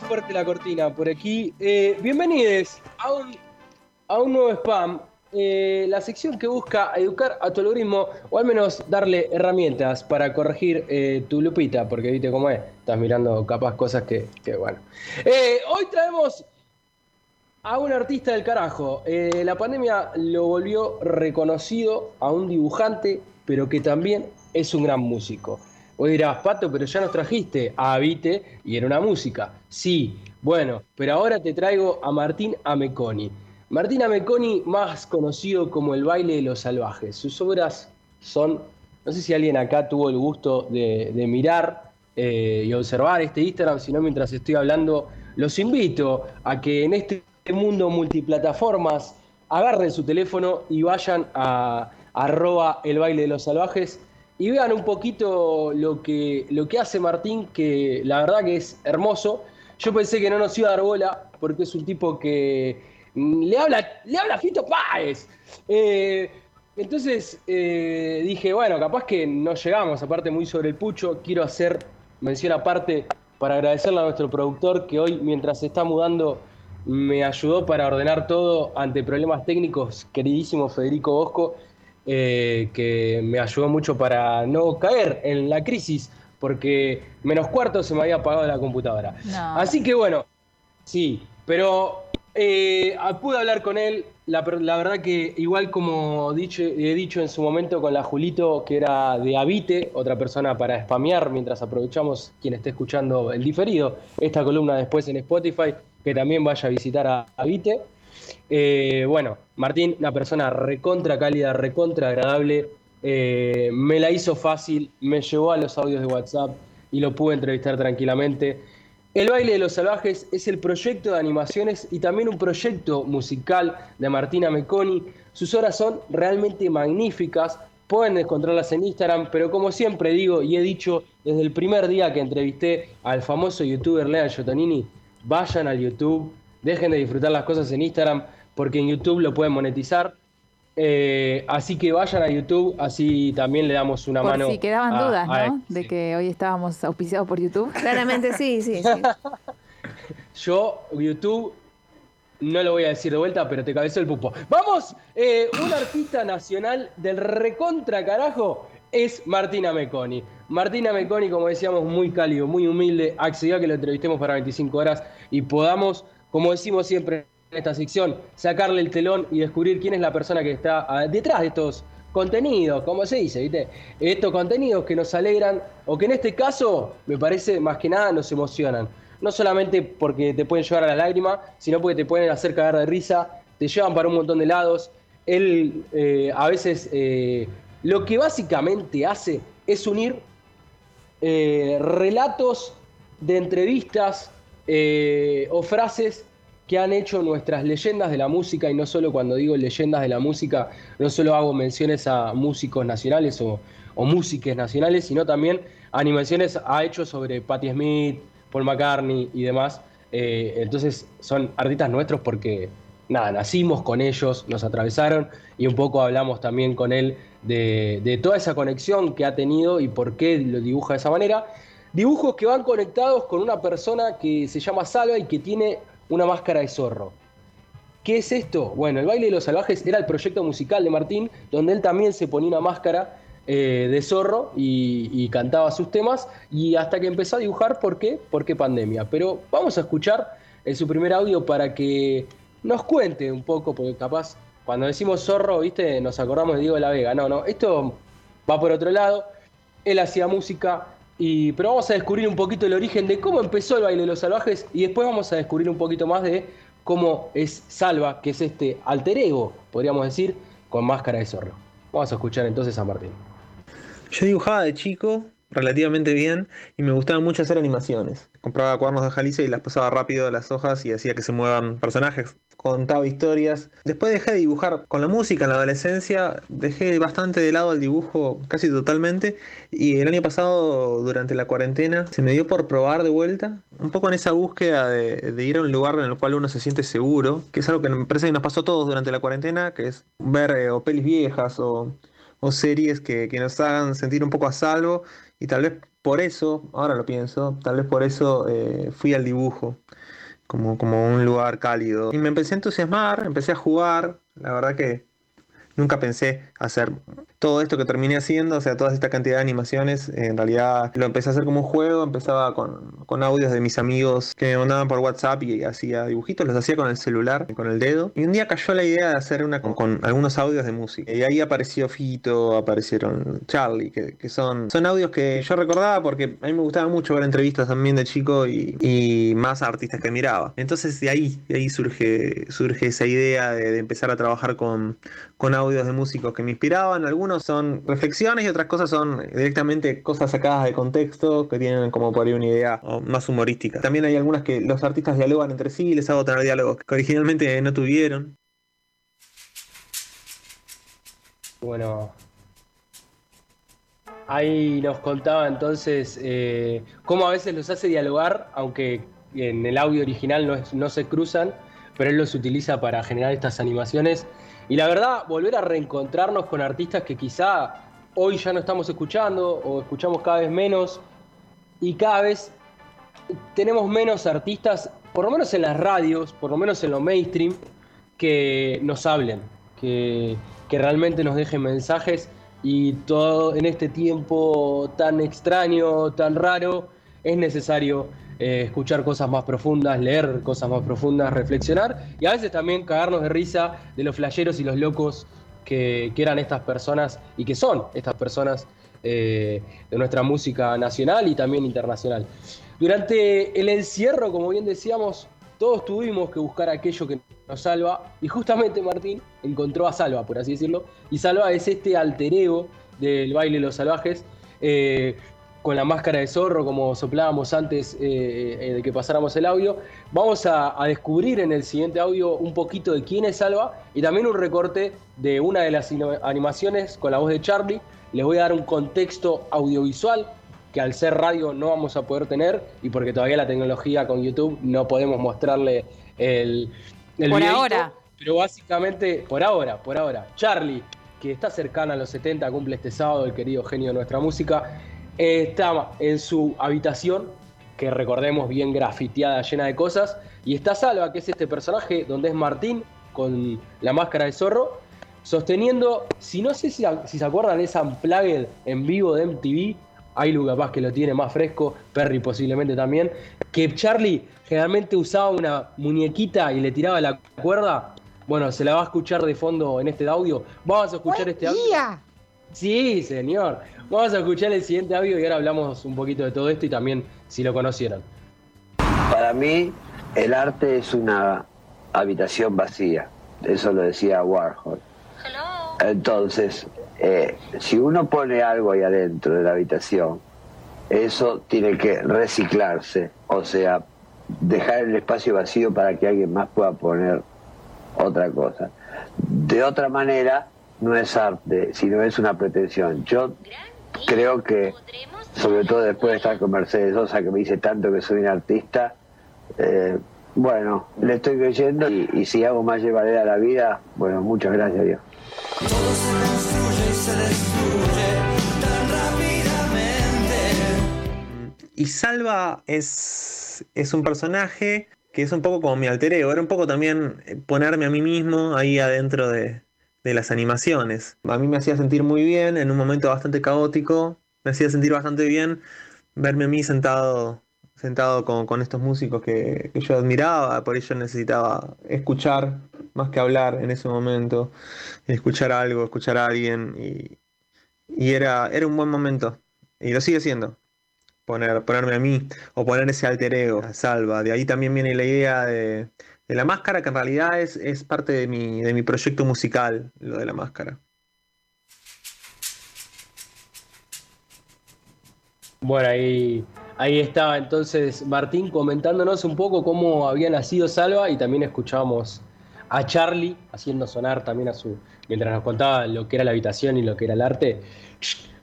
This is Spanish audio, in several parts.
fuerte la cortina por aquí. Eh, bienvenidos a un, nuevo spam, eh, la sección que busca educar a tu algoritmo o al menos darle herramientas para corregir eh, tu lupita, porque viste cómo es, estás mirando capaz cosas que, bueno. Eh, hoy traemos a un artista del carajo. La pandemia lo volvió reconocido a un dibujante, pero que también es un gran músico. Vos dirás, Pato, pero ya nos trajiste a Avite y era una música. Sí, bueno, pero ahora te traigo a Martín Ameconi. Martín Ameconi, más conocido como El baile de los salvajes. Sus obras son, no sé si alguien acá tuvo el gusto de, mirar eh, y observar este Instagram, sino mientras estoy hablando, los invito a que en este mundo multiplataformas agarren su teléfono y vayan a arroba el baile de los salvajes y vean un poquito lo que, lo que hace Martín, que la verdad que es hermoso. Yo pensé que no nos iba a dar bola, porque es un tipo que le habla, le habla Fito Páez. Eh, entonces eh, dije, bueno, capaz que no llegamos, aparte muy sobre el pucho, quiero hacer mención aparte para agradecerle a nuestro productor que hoy, mientras se está mudando, me ayudó para ordenar todo ante problemas técnicos, queridísimo Federico Bosco, eh, que me ayudó mucho para no caer en la crisis, porque menos cuarto se me había apagado la computadora. No. Así que bueno, sí, pero eh, pude hablar con él. La, la verdad que igual como dicho, he dicho en su momento con la Julito, que era de Avite, otra persona para spamear, mientras aprovechamos quien esté escuchando el diferido, esta columna después en Spotify, que también vaya a visitar a Avite. Eh, bueno, Martín, una persona recontra cálida, recontra agradable, eh, me la hizo fácil, me llevó a los audios de WhatsApp y lo pude entrevistar tranquilamente. El baile de los salvajes es el proyecto de animaciones y también un proyecto musical de Martina Meconi. Sus obras son realmente magníficas, pueden encontrarlas en Instagram, pero como siempre digo y he dicho desde el primer día que entrevisté al famoso youtuber Lean Giotonini, vayan al YouTube, dejen de disfrutar las cosas en Instagram, porque en YouTube lo pueden monetizar. Eh, así que vayan a YouTube, así también le damos una Por mano. si quedaban a- dudas, a ¿no? este. De que hoy estábamos auspiciados por YouTube. Claramente sí, sí, sí. Yo, YouTube, no lo voy a decir de vuelta, pero te cabezó el pupo. Vamos, eh, un artista nacional del recontra carajo es Martina Meconi. Martina Meconi, como decíamos, muy cálido, muy humilde, accedió a que lo entrevistemos para 25 horas y podamos, como decimos siempre en esta sección, sacarle el telón y descubrir quién es la persona que está ah, detrás de estos contenidos, como se dice, ¿viste? Estos contenidos que nos alegran o que en este caso, me parece, más que nada nos emocionan. No solamente porque te pueden llevar a la lágrima, sino porque te pueden hacer cagar de risa, te llevan para un montón de lados. Él eh, a veces eh, lo que básicamente hace es unir eh, relatos de entrevistas eh, o frases que han hecho nuestras leyendas de la música, y no solo cuando digo leyendas de la música, no solo hago menciones a músicos nacionales o, músiques nacionales, sino también animaciones ha hecho sobre Patti Smith, Paul McCartney y demás. Eh, entonces son artistas nuestros porque, nada, nacimos con ellos, nos atravesaron y un poco hablamos también con él de toda esa conexión que ha tenido y por qué lo dibuja de esa manera. Dibujos que van conectados con una persona que se llama Salva y que tiene una máscara de zorro. ¿Qué es esto? Bueno, el baile de los salvajes era el proyecto musical de Martín, donde él también se ponía una máscara eh, de zorro y, cantaba sus temas, y hasta que empezó a dibujar, ¿por qué? Porque pandemia. Pero vamos a escuchar eh, su primer audio para que nos cuente un poco, porque capaz cuando decimos zorro, ¿viste? Nos acordamos de Diego de la Vega. No, no, esto va por otro lado. Él hacía música, pero vamos a descubrir un poquito el origen de cómo empezó el baile de los salvajes y después vamos a descubrir un poquito más de cómo es Salva, que es este alter ego, podríamos decir, con máscara de zorro. Vamos a escuchar entonces a Martín. Yo dibujaba de chico relativamente bien y me gustaba mucho hacer animaciones. Compraba cuadernos de Jalicia y las pasaba rápido a las hojas y hacía que se muevan personajes. Contaba historias. Después dejé de dibujar con la música en la adolescencia. Dejé bastante de lado el dibujo casi totalmente. Y el año pasado, durante la cuarentena, se me dio por probar de vuelta. Un poco en esa búsqueda de, de ir a un lugar en el cual uno se siente seguro. Que es algo que me parece que nos pasó a todos durante la cuarentena. Que es ver eh, o pelis viejas o o series que, que nos hagan sentir un poco a salvo y tal vez por eso, ahora lo pienso, tal vez por eso eh, fui al dibujo como, como un lugar cálido. Y me empecé a entusiasmar, empecé a jugar, la verdad que nunca pensé hacer todo esto que terminé haciendo, o sea, toda esta cantidad de animaciones, en realidad lo empecé a hacer como un juego, empezaba con, con audios de mis amigos que me mandaban por WhatsApp y hacía dibujitos, los hacía con el celular, con el dedo. Y un día cayó la idea de hacer una con, algunos audios de música. Y ahí apareció Fito, aparecieron Charlie, que, que, son, son audios que yo recordaba porque a mí me gustaba mucho ver entrevistas también de chico y, y más artistas que miraba. Entonces de ahí, de ahí surge, surge esa idea de, de empezar a trabajar con, con audios de músicos que me inspiraban. Algunos son reflexiones y otras cosas son directamente cosas sacadas de contexto que tienen como por ahí una idea más humorística. También hay algunas que los artistas dialogan entre sí y les hago tener diálogos que originalmente no tuvieron. Bueno, ahí nos contaba entonces eh, cómo a veces los hace dialogar, aunque en el audio original no, es, no se cruzan, pero él los utiliza para generar estas animaciones y la verdad, volver a reencontrarnos con artistas que quizá hoy ya no estamos escuchando o escuchamos cada vez menos. Y cada vez tenemos menos artistas, por lo menos en las radios, por lo menos en lo mainstream, que nos hablen, que, que realmente nos dejen mensajes. Y todo en este tiempo tan extraño, tan raro, es necesario eh, escuchar cosas más profundas, leer cosas más profundas, reflexionar y a veces también cagarnos de risa de los flayeros y los locos que, eran estas personas y que son estas personas eh, de nuestra música nacional y también internacional. Durante el encierro, como bien decíamos, todos tuvimos que buscar aquello que nos salva y justamente Martín encontró a Salva, por así decirlo, y Salva es este alter ego del baile de los salvajes. Eh, con la máscara de zorro, como soplábamos antes eh, eh, de que pasáramos el audio. Vamos a, a, descubrir en el siguiente audio un poquito de quién es Salva y también un recorte de una de las animaciones con la voz de Charlie. Les voy a dar un contexto audiovisual que al ser radio no vamos a poder tener y porque todavía la tecnología con YouTube no podemos mostrarle el, el Por ahora. Pero básicamente, por ahora, por ahora, Charlie, que está cercana a los 70, cumple este sábado, el querido genio de nuestra música, estaba en su habitación, que recordemos bien grafiteada, llena de cosas, y está Salva, que es este personaje donde es Martín con la máscara de zorro, sosteniendo, si no sé si, si se acuerdan, esa unplugged en vivo de MTV, Ailu capaz que lo tiene más fresco, Perry posiblemente también, que Charlie generalmente usaba una muñequita y le tiraba la cuerda. Bueno, se la va a escuchar de fondo en este audio. Vamos a escuchar este audio. Sí, señor. Vamos a escuchar el siguiente audio y ahora hablamos un poquito de todo esto y también si lo conocieron. Para mí, el arte es una habitación vacía. Eso lo decía Warhol. Entonces, eh, si uno pone algo ahí adentro de la habitación, eso tiene que reciclarse. O sea, dejar el espacio vacío para que alguien más pueda poner otra cosa. De otra manera, no es arte, sino es una pretensión. Yo creo que, sobre todo después de estar con Mercedes Sosa, que me dice tanto que soy un artista, eh, bueno, le estoy creyendo y, si hago más llevadera la vida, bueno, muchas gracias Dios. Todo se construye y se destruye tan rápidamente. Y Salva es, es un personaje que es un poco como mi alter ego, era un poco también ponerme a mí mismo ahí adentro de, de las animaciones. A mí me hacía sentir muy bien en un momento bastante caótico, me hacía sentir bastante bien verme a mí sentado, sentado con, con estos músicos que, que, yo admiraba, por ello necesitaba escuchar más que hablar en ese momento, escuchar algo, escuchar a alguien y, y era, era un buen momento y lo sigue siendo. Poner, ponerme a mí o poner ese alter ego, a salva. De ahí también viene la idea de, de la máscara, que en realidad es, es parte de mi, de mi proyecto musical, lo de la máscara. Bueno, ahí, ahí estaba entonces Martín comentándonos un poco cómo había nacido Salva y también escuchábamos a Charlie haciendo sonar también a su, mientras nos contaba lo que era la habitación y lo que era el arte,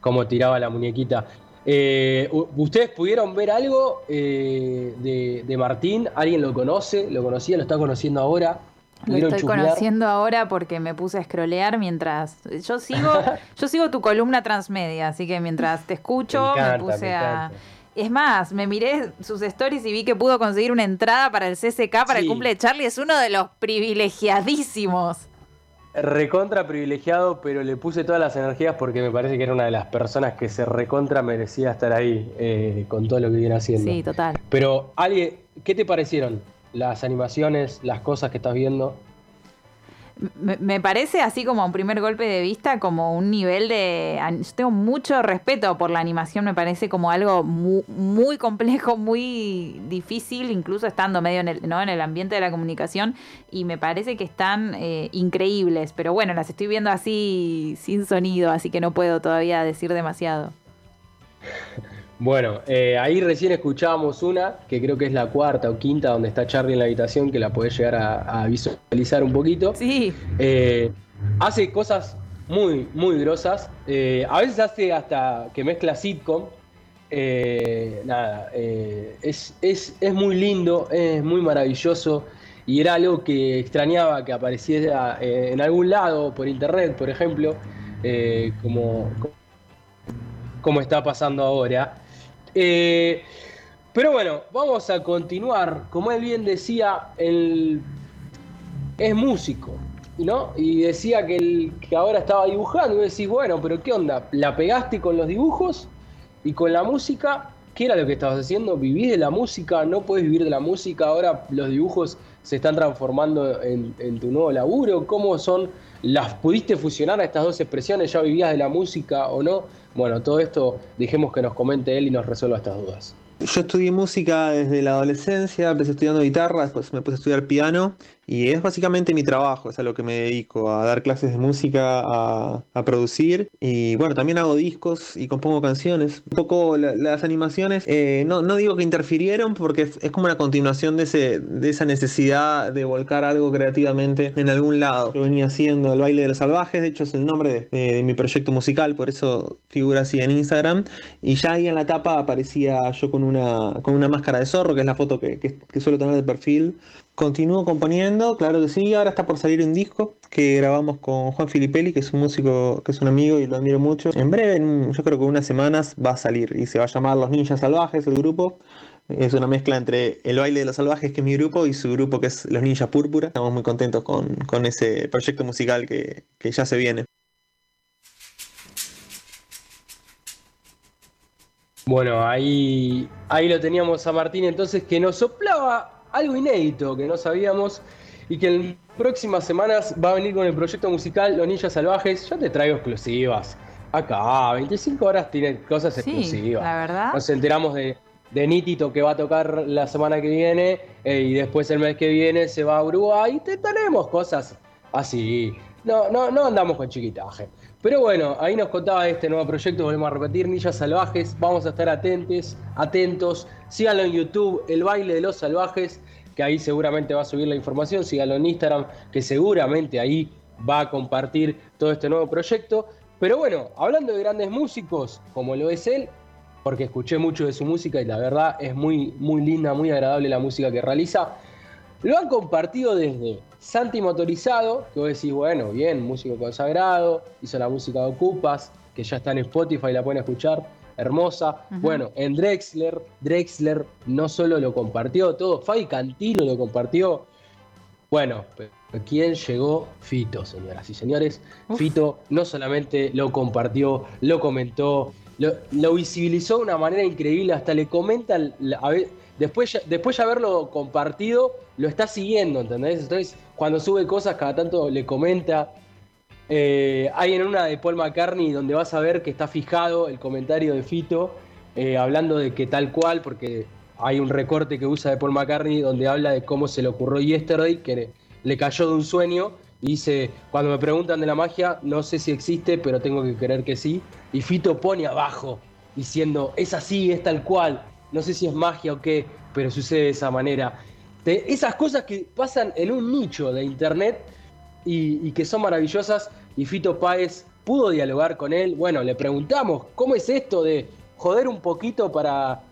cómo tiraba la muñequita. Eh, ¿Ustedes pudieron ver algo eh, de, de, Martín? ¿Alguien lo conoce? ¿Lo conocía? ¿Lo está conociendo ahora? Lo ¿Pudieron estoy chusmear? conociendo ahora porque me puse a scrollear mientras. Yo sigo, yo sigo tu columna transmedia, así que mientras te escucho, Me encanta, me puse me a. Es más, me miré sus stories y vi que pudo conseguir una entrada para el CCK para el cumple de Charlie. Es uno de los privilegiadísimos. Recontra privilegiado, pero le puse todas las energías porque me parece que era una de las personas que se recontra merecía estar ahí eh, con todo lo que viene haciendo. Sí, total. Pero, Ali, ¿qué te parecieron las animaciones, las cosas que estás viendo? Me, parece así como a un primer golpe de vista, como un nivel de... Yo tengo mucho respeto por la animación, me parece como algo mu- muy, complejo, muy difícil, incluso estando medio en el, ¿no? en el ambiente de la comunicación, y me parece que están eh, increíbles, pero bueno, las estoy viendo así sin sonido, así que no puedo todavía decir demasiado. Bueno, eh, ahí recién escuchábamos una, que creo que es la cuarta o quinta, donde está Charlie en la habitación, que la podés llegar a, a visualizar un poquito. Sí, Eh, hace cosas muy, muy grosas. Eh, a veces hace hasta que mezcla sitcom. Nada, es, es- es muy lindo, es muy maravilloso. Y era algo que extrañaba que apareciera eh, en algún lado, por internet, por ejemplo, eh, como, como está pasando ahora. Eh, pero bueno, vamos a continuar. Como él bien decía, el, es músico, ¿no? Y decía que, el, que ahora estaba dibujando. Y decís, bueno, pero ¿qué onda? ¿La pegaste con los dibujos y con la música? ¿Qué era lo que estabas haciendo? ¿Vivís de la música? ¿No puedes vivir de la música? Ahora los dibujos se están transformando en, tu nuevo laburo. ¿Cómo son? ¿Las pudiste fusionar a estas dos expresiones? ¿Ya vivías de la música o no? Bueno, todo esto dejemos que nos comente él y nos resuelva estas dudas. Yo estudié música desde la adolescencia, empecé estudiando guitarra, después me puse a estudiar piano y es básicamente mi trabajo, es a lo que me dedico, a dar clases de música, a, a producir y bueno, también hago discos y compongo canciones. Un poco la- las animaciones, eh, no, no digo que interfirieron porque es, como una continuación de, ese, de esa necesidad de volcar algo creativamente en algún lado. Yo venía haciendo el baile de los salvajes, de hecho es el nombre de mi proyecto musical, por eso figura así en Instagram. Y ya ahí en la tapa aparecía yo con una, con una máscara de zorro, que es la foto que, que- que suelo tener de perfil. Continúo componiendo, claro que sí. Ahora está por salir un disco que grabamos con Juan Filipelli, que es un músico, que es un amigo y lo admiro mucho. En breve, yo creo que unas semanas va a salir y se va a llamar Los Ninjas Salvajes, el grupo. Es una mezcla entre el baile de los salvajes, que es mi grupo, y su grupo, que es Los Ninjas Púrpura. Estamos muy contentos con, con ese proyecto musical que, que ya se viene. Bueno, ahí, ahí lo teníamos a Martín entonces que nos soplaba algo inédito que no sabíamos y que en próximas semanas va a venir con el proyecto musical Los Ninjas Salvajes. Yo te traigo exclusivas. Acá, 25 horas tiene cosas sí, exclusivas. la verdad. Nos enteramos de, de Nitito que va a tocar la semana que viene eh, y después el mes que viene se va a Uruguay. Te tenemos cosas así. No, no, no andamos con chiquitaje. Pero bueno, ahí nos contaba este nuevo proyecto, volvemos a repetir, Ninjas Salvajes. Vamos a estar atentos, atentos. Síganlo en YouTube, El Baile de los Salvajes, que ahí seguramente va a subir la información. Síganlo en Instagram, que seguramente ahí va a compartir todo este nuevo proyecto. Pero bueno, hablando de grandes músicos, como lo es él, porque escuché mucho de su música y la verdad es muy, muy linda, muy agradable la música que realiza. Lo han compartido desde Santi Motorizado, que vos decís, bueno, bien, músico consagrado, hizo la música de Ocupas, que ya está en Spotify, la pueden escuchar, hermosa. Bueno, en Drexler, Drexler no solo lo compartió todo, Fabi Cantilo lo compartió. Bueno, ¿quién llegó? Fito, señoras y señores. Uf. Fito no solamente lo compartió, lo comentó, lo, visibilizó de una manera increíble, hasta le comenta, después, ya- después de haberlo compartido, lo está siguiendo, ¿entendés? Entonces, cuando sube cosas, cada tanto le comenta. Eh, hay en una de Paul McCartney donde vas a ver que está fijado el comentario de Fito, eh, hablando de que tal cual, porque hay un recorte que usa de Paul McCartney donde habla de cómo se le ocurrió Yesterday, que le cayó de un sueño, dice, cuando me preguntan de la magia, no sé si existe, pero tengo que creer que sí. Y Fito pone abajo, diciendo, es así, es tal cual, no sé si es magia o qué, pero sucede de esa manera. De esas cosas que pasan en un nicho de internet y, que son maravillosas. Y Fito Páez pudo dialogar con él. Bueno, le preguntamos, ¿cómo es esto de joder un poquito para,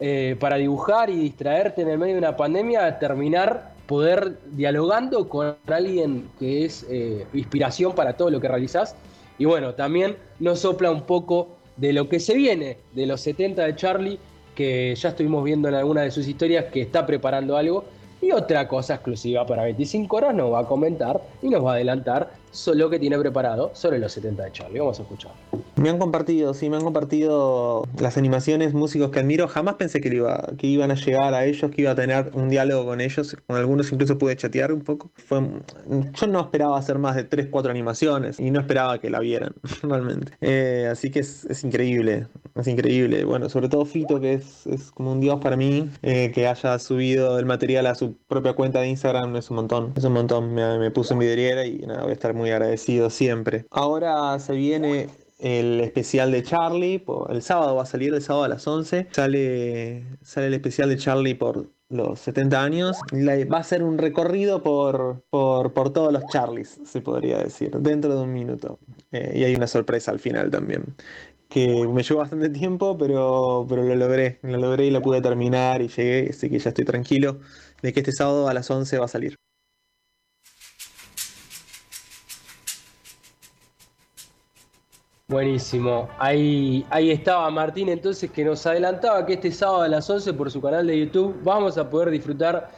eh, para dibujar y distraerte en el medio de una pandemia, a terminar poder dialogando con alguien que es eh, inspiración para todo lo que realizás. Y bueno, también nos sopla un poco de lo que se viene de los 70 de Charlie, que ya estuvimos viendo en alguna de sus historias que está preparando algo. Y otra cosa exclusiva para 25 horas nos va a comentar y nos va a adelantar lo que tiene preparado sobre los 70 de Charlie. Vamos a escuchar. Me han compartido, sí, me han compartido las animaciones, músicos que admiro. Jamás pensé que, iba, que iban a llegar a ellos, que iba a tener un diálogo con ellos. Con algunos incluso pude chatear un poco. Fue, yo no esperaba hacer más de 3, 4 animaciones y no esperaba que la vieran, realmente. Eh, así que es, es, increíble, es increíble. Bueno, sobre todo Fito, que es, es como un dios para mí, eh, que haya subido el material a su propia cuenta de Instagram, es un montón. Es un montón. Me, me puso en vidriera y nada, voy a estar muy agradecido siempre. Ahora se viene el especial de Charlie, el sábado va a salir, el sábado a las 11, sale, sale el especial de Charlie por los 70 años. Va a ser un recorrido por, por, por todos los Charlies, se podría decir, dentro de un minuto. Eh, y hay una sorpresa al final también, que me llevó bastante tiempo, pero, pero lo logré, lo logré y lo pude terminar y llegué, así que ya estoy tranquilo de que este sábado a las 11 va a salir. Buenísimo. Ahí, ahí estaba Martín entonces que nos adelantaba que este sábado a las 11 por su canal de YouTube vamos a poder disfrutar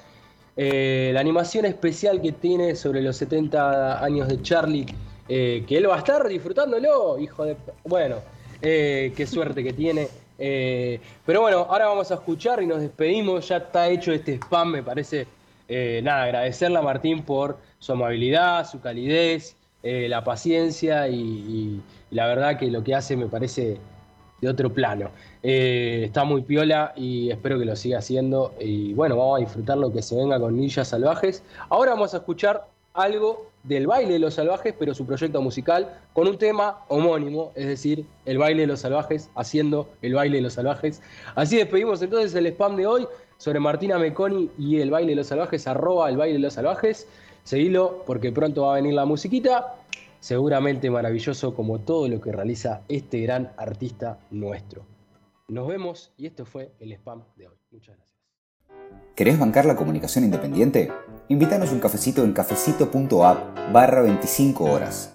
eh, la animación especial que tiene sobre los 70 años de Charlie, eh, que él va a estar disfrutándolo, hijo de... Bueno, eh, qué suerte que tiene. pero bueno, ahora vamos a escuchar y nos despedimos. Ya está hecho este spam, me parece. nada, agradecerle a Martín por su amabilidad, su calidez. La paciencia y, la verdad que lo que hace me parece de otro plano. Eh, está muy piola y espero que lo siga haciendo. Y bueno, vamos a disfrutar lo que se venga con Ninjas Salvajes. Ahora vamos a escuchar algo del baile de los salvajes, pero su proyecto musical, con un tema homónimo, es decir, el baile de los salvajes, haciendo el baile de los salvajes. Así despedimos entonces el spam de hoy sobre Martina Meconi y el baile de los salvajes, arroba el baile de los salvajes. Seguilo porque pronto va a venir la musiquita, seguramente maravilloso como todo lo que realiza este gran artista nuestro. Nos vemos y esto fue el spam de hoy. Muchas gracias. ¿Querés bancar la comunicación independiente? Invítanos un cafecito en cafecito.app barra 25 horas.